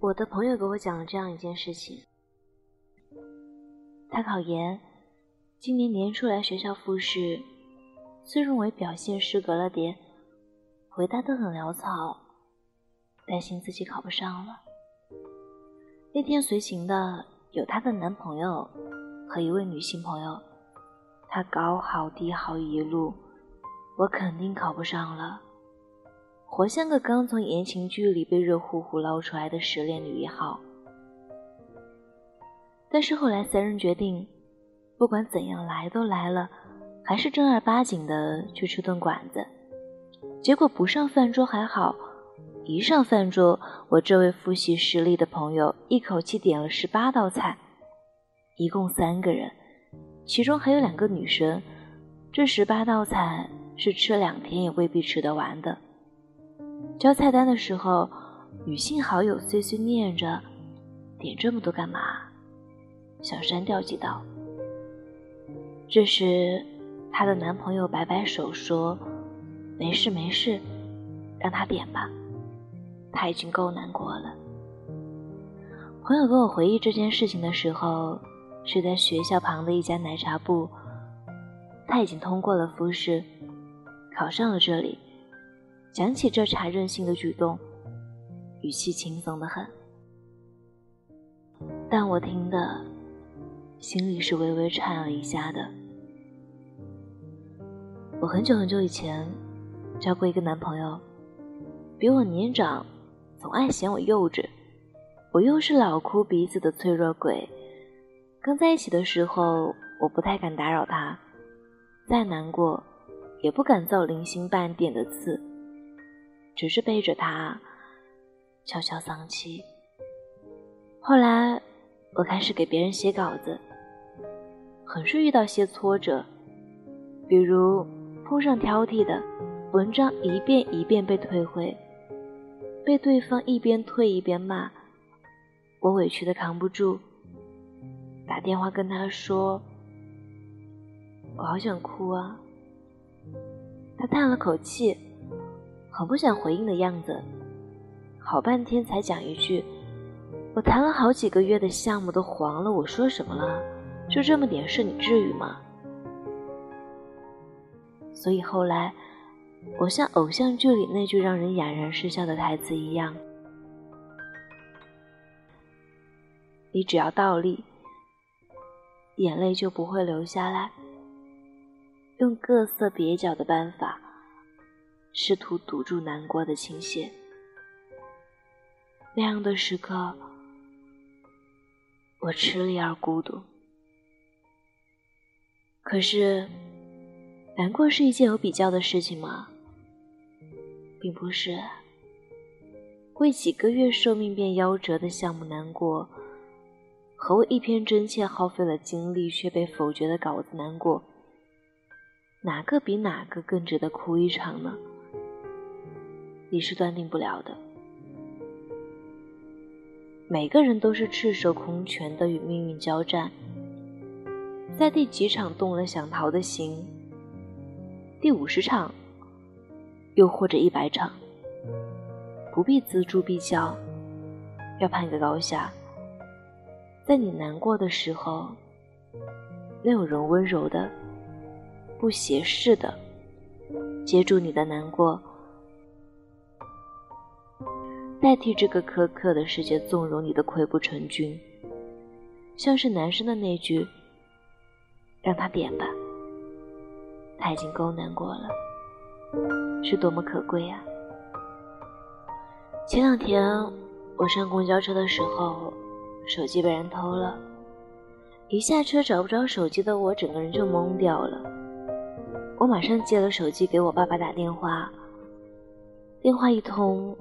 我的朋友给我讲了这样一件事情：他考研，今年年初来学校复试，自认为表现失格了点，回答的很潦草，担心自己考不上了。那天随行的有她的男朋友和一位女性朋友，她高好低好一路，我肯定考不上了。活像个刚从言情剧里被热乎乎捞出来的失恋女一号。但是后来三人决定，不管怎样来都来了，还是正儿八经的去吃顿馆子。结果不上饭桌还好，一上饭桌，我这位复习失利的朋友一口气点了十八道菜，一共三个人，其中还有两个女生，这十八道菜是吃两天也未必吃得完的。交菜单的时候，女性好友碎碎念着：“点这么多干嘛？”想删掉几道。这时，她的男朋友摆摆手说：“没事没事，让她点吧，她已经够难过了。”朋友跟我回忆这件事情的时候，是在学校旁的一家奶茶部。他已经通过了复试，考上了这里。讲起这茬任性的举动，语气轻松的很，但我听的心里是微微颤了一下的。我很久很久以前交过一个男朋友，比我年长，总爱嫌我幼稚，我又是老哭鼻子的脆弱鬼。刚在一起的时候，我不太敢打扰他，再难过也不敢造零星半点的刺。只是背着他悄悄丧气。后来我开始给别人写稿子，很是遇到些挫折，比如碰上挑剔的文章，一遍一遍被退回，被对方一边退一边骂，我委屈的扛不住，打电话跟他说：“我好想哭啊。”他叹了口气。很不想回应的样子，好半天才讲一句：“我谈了好几个月的项目都黄了，我说什么了？就这么点事，你至于吗？”所以后来，我像偶像剧里那句让人哑然失笑的台词一样：“你只要倒立，眼泪就不会流下来。”用各色蹩脚的办法。试图堵住难过的倾泻，那样的时刻，我吃力而孤独。可是，难过是一件有比较的事情吗？并不是。为几个月寿命便夭折的项目难过，和为一篇真切耗费了精力却被否决的稿子难过，哪个比哪个更值得哭一场呢？你是断定不了的。每个人都是赤手空拳的与命运交战，在第几场动了想逃的心？第五十场，又或者一百场？不必锱铢必较，要判个高下。在你难过的时候，没有人温柔的、不斜视的接住你的难过。代替这个苛刻的世界纵容你的溃不成军，像是男生的那句“让他点吧”，他已经够难过了，是多么可贵啊！前两天我上公交车的时候，手机被人偷了，一下车找不着手机的我，整个人就懵掉了。我马上接了手机给我爸爸打电话，电话一通。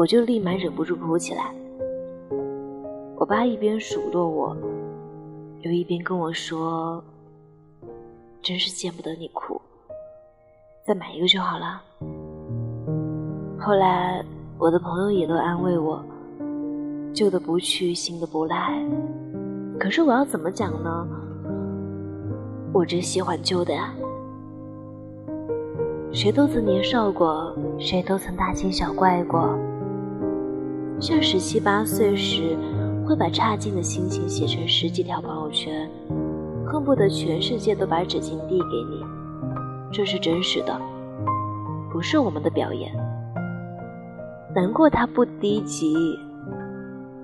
我就立马忍不住哭起来。我爸一边数落我，又一边跟我说：“真是见不得你哭，再买一个就好了。”后来我的朋友也都安慰我：“旧的不去，新的不来。”可是我要怎么讲呢？我真喜欢旧的呀。谁都曾年少过，谁都曾大惊小怪过。像十七八岁时会把差劲的心情写成十几条朋友圈，恨不得全世界都把纸巾递给你。这是真实的，不是我们的表演。难过它不低级，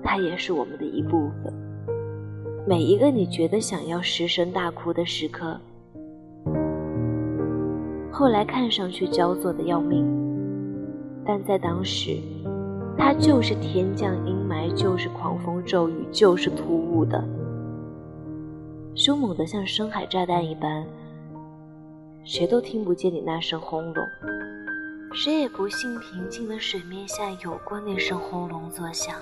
它也是我们的一部分。每一个你觉得想要失声大哭的时刻，后来看上去焦作的要命，但在当时，它就是天降阴霾，就是狂风骤雨，就是突兀的，凶猛的像深海炸弹一般，谁都听不见你那声轰隆。谁也不信平静的水面下有过那声轰隆作响，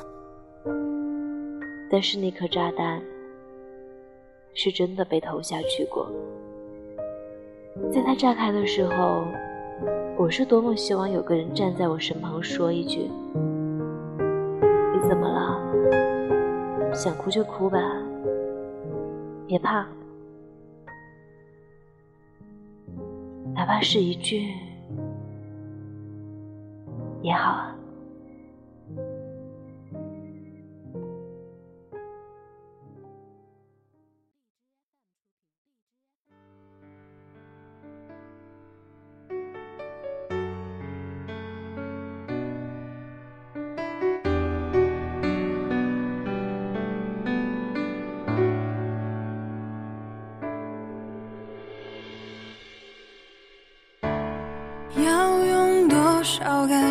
但是那颗炸弹是真的被投下去过。在它炸开的时候，我是多么希望有个人站在我身旁说一句：“怎么了？想哭就哭吧，别怕，哪怕是一句。”也好啊。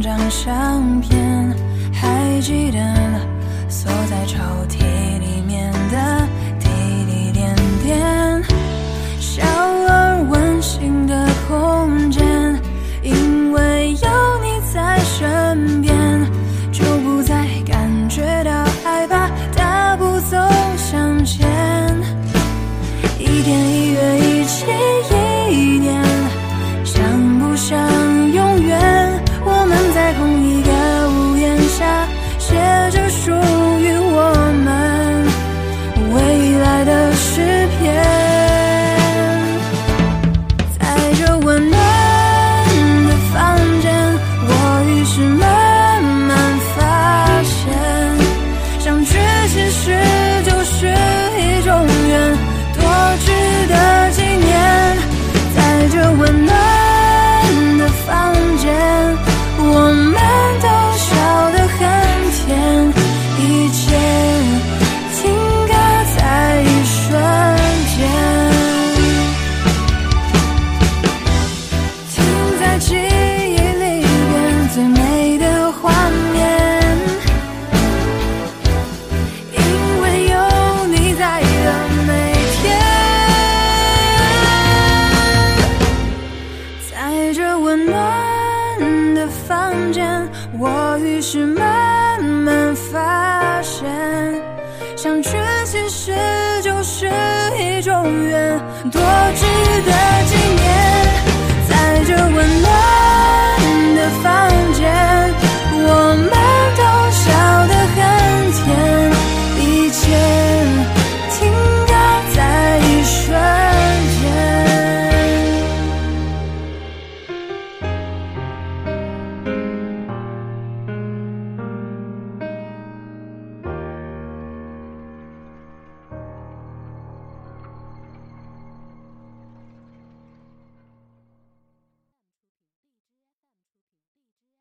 张相片，还记得锁在抽屉相聚其实就是一种缘，多值得纪念。